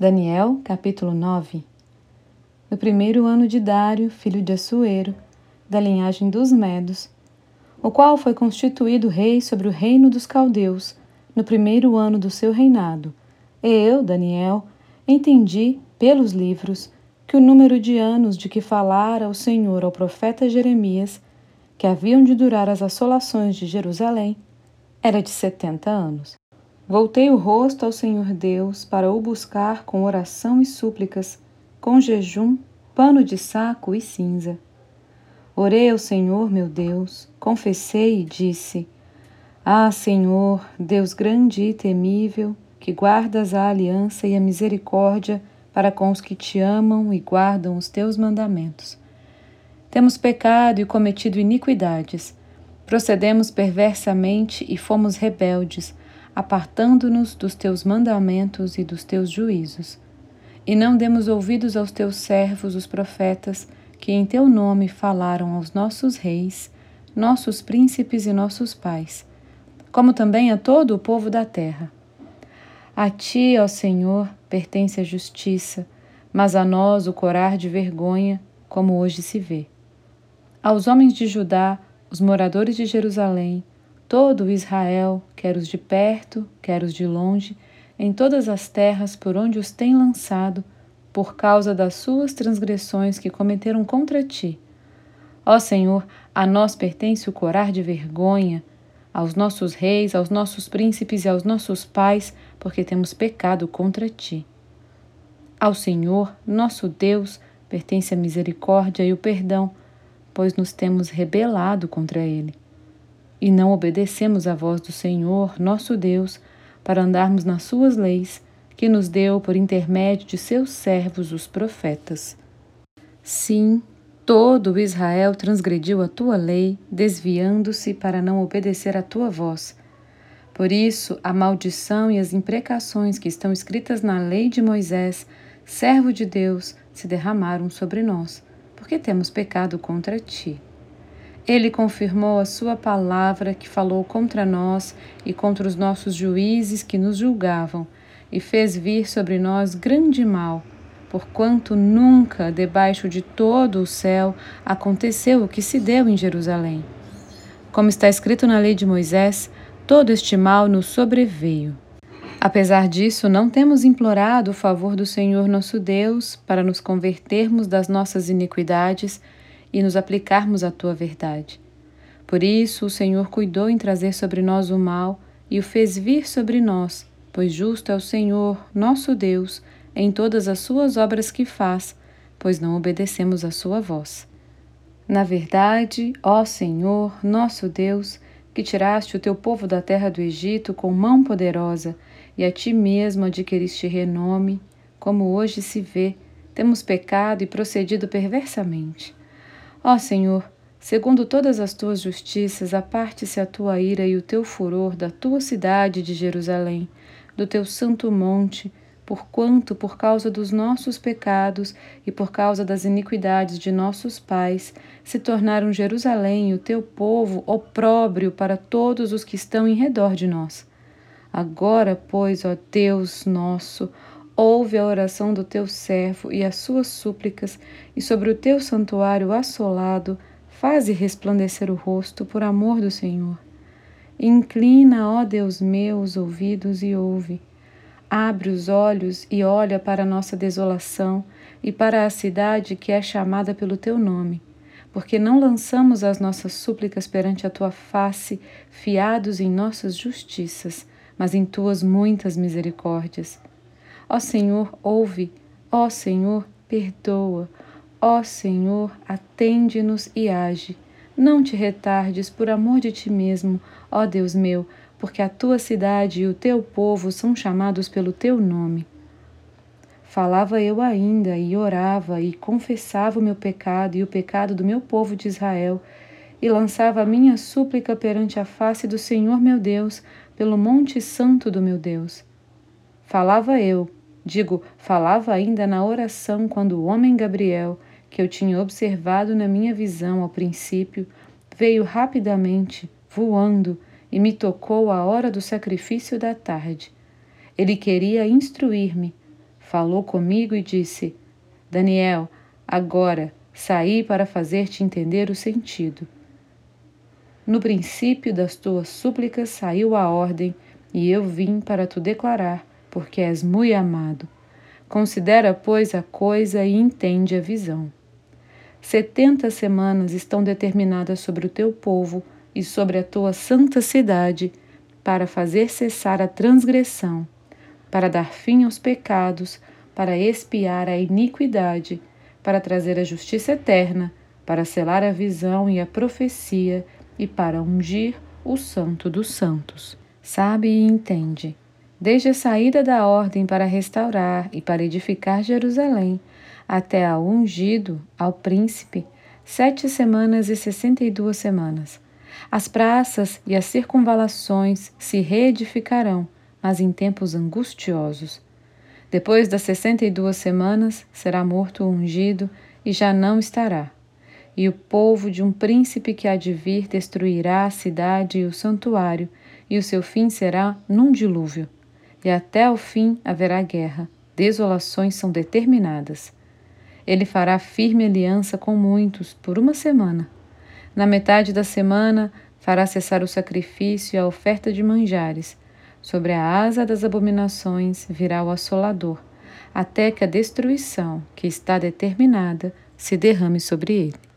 Daniel, capítulo 9 No primeiro ano de Dário, filho de Assuero, da linhagem dos Medos, o qual foi constituído rei sobre o reino dos caldeus, no primeiro ano do seu reinado, e eu, Daniel, entendi, pelos livros, que o número de anos de que falara o Senhor ao profeta Jeremias, que haviam de durar as assolações de Jerusalém, era de setenta anos. Voltei o rosto ao Senhor Deus para o buscar com oração e súplicas, com jejum, pano de saco e cinza. Orei ao Senhor meu Deus, confessei e disse: Ah, Senhor, Deus grande e temível, que guardas a aliança e a misericórdia para com os que te amam e guardam os teus mandamentos. Temos pecado e cometido iniquidades, procedemos perversamente e fomos rebeldes apartando-nos dos teus mandamentos e dos teus juízos. E não demos ouvidos aos teus servos, os profetas, que em teu nome falaram aos nossos reis, nossos príncipes e nossos pais, como também a todo o povo da terra. A ti, ó Senhor, pertence a justiça, mas a nós o corar de vergonha, como hoje se vê. Aos homens de Judá, os moradores de Jerusalém, todo Israel, quer os de perto, quer os de longe, em todas as terras por onde os tem lançado, por causa das suas transgressões que cometeram contra ti. Ó Senhor, a nós pertence o corar de vergonha, aos nossos reis, aos nossos príncipes e aos nossos pais, porque temos pecado contra ti. Ao Senhor, nosso Deus, pertence a misericórdia e o perdão, pois nos temos rebelado contra ele e não obedecemos à voz do Senhor, nosso Deus, para andarmos nas suas leis, que nos deu por intermédio de seus servos, os profetas. Sim, todo Israel transgrediu a tua lei, desviando-se para não obedecer à tua voz. Por isso, a maldição e as imprecações que estão escritas na lei de Moisés, servo de Deus, se derramaram sobre nós, porque temos pecado contra ti. Ele confirmou a sua palavra que falou contra nós e contra os nossos juízes que nos julgavam, e fez vir sobre nós grande mal, porquanto nunca, debaixo de todo o céu, aconteceu o que se deu em Jerusalém. Como está escrito na lei de Moisés, todo este mal nos sobreveio. Apesar disso, não temos implorado o favor do Senhor nosso Deus para nos convertermos das nossas iniquidades e nos aplicarmos à tua verdade. Por isso o Senhor cuidou em trazer sobre nós o mal e o fez vir sobre nós, pois justo é o Senhor, nosso Deus, em todas as suas obras que faz, pois não obedecemos à sua voz. Na verdade, ó Senhor, nosso Deus, que tiraste o teu povo da terra do Egito com mão poderosa, e a ti mesmo adquiriste renome, como hoje se vê, temos pecado e procedido perversamente. Ó Senhor, segundo todas as tuas justiças, aparte-se a tua ira e o teu furor da tua cidade de Jerusalém, do teu santo monte, porquanto, por causa dos nossos pecados e por causa das iniquidades de nossos pais, se tornaram Jerusalém e o teu povo opróbrio para todos os que estão em redor de nós. Agora, pois, ó Deus nosso, Ouve a oração do teu servo e as suas súplicas, e sobre o teu santuário assolado, faze resplandecer o rosto por amor do Senhor. Inclina, ó Deus meu, os ouvidos e ouve. Abre os olhos e olha para a nossa desolação e para a cidade que é chamada pelo teu nome, porque não lançamos as nossas súplicas perante a tua face, fiados em nossas justiças, mas em tuas muitas misericórdias. Ó Senhor, ouve. Ó Senhor, perdoa. Ó Senhor, atende-nos e age. Não te retardes por amor de ti mesmo, ó Deus meu, porque a tua cidade e o teu povo são chamados pelo teu nome. Falava eu ainda e orava e confessava o meu pecado e o pecado do meu povo de Israel, e lançava a minha súplica perante a face do Senhor meu Deus, pelo monte santo do meu Deus. Falava eu, Digo, falava ainda na oração quando o homem Gabriel, que eu tinha observado na minha visão ao princípio, veio rapidamente, voando, e me tocou a hora do sacrifício da tarde. Ele queria instruir-me. falou comigo e disse: Daniel, agora saí para fazer-te entender o sentido. No princípio das tuas súplicas saiu a ordem, e eu vim para tu declarar, porque és muito amado. Considera, pois, a coisa e entende a visão. Setenta semanas estão determinadas sobre o teu povo e sobre a tua santa cidade, para fazer cessar a transgressão, para dar fim aos pecados, para expiar a iniquidade, para trazer a justiça eterna, para selar a visão e a profecia e para ungir o Santo dos Santos. Sabe e entende. Desde a saída da ordem para restaurar e para edificar Jerusalém, até ao ungido, ao príncipe, sete semanas e sessenta e duas semanas. As praças e as circunvalações se reedificarão, mas em tempos angustiosos. Depois das sessenta e duas semanas será morto o ungido e já não estará. E o povo de um príncipe que há de vir destruirá a cidade e o santuário, e o seu fim será num dilúvio. E até o fim haverá guerra, desolações são determinadas. Ele fará firme aliança com muitos por uma semana. Na metade da semana, fará cessar o sacrifício e a oferta de manjares. Sobre a asa das abominações virá o assolador, até que a destruição, que está determinada, se derrame sobre ele.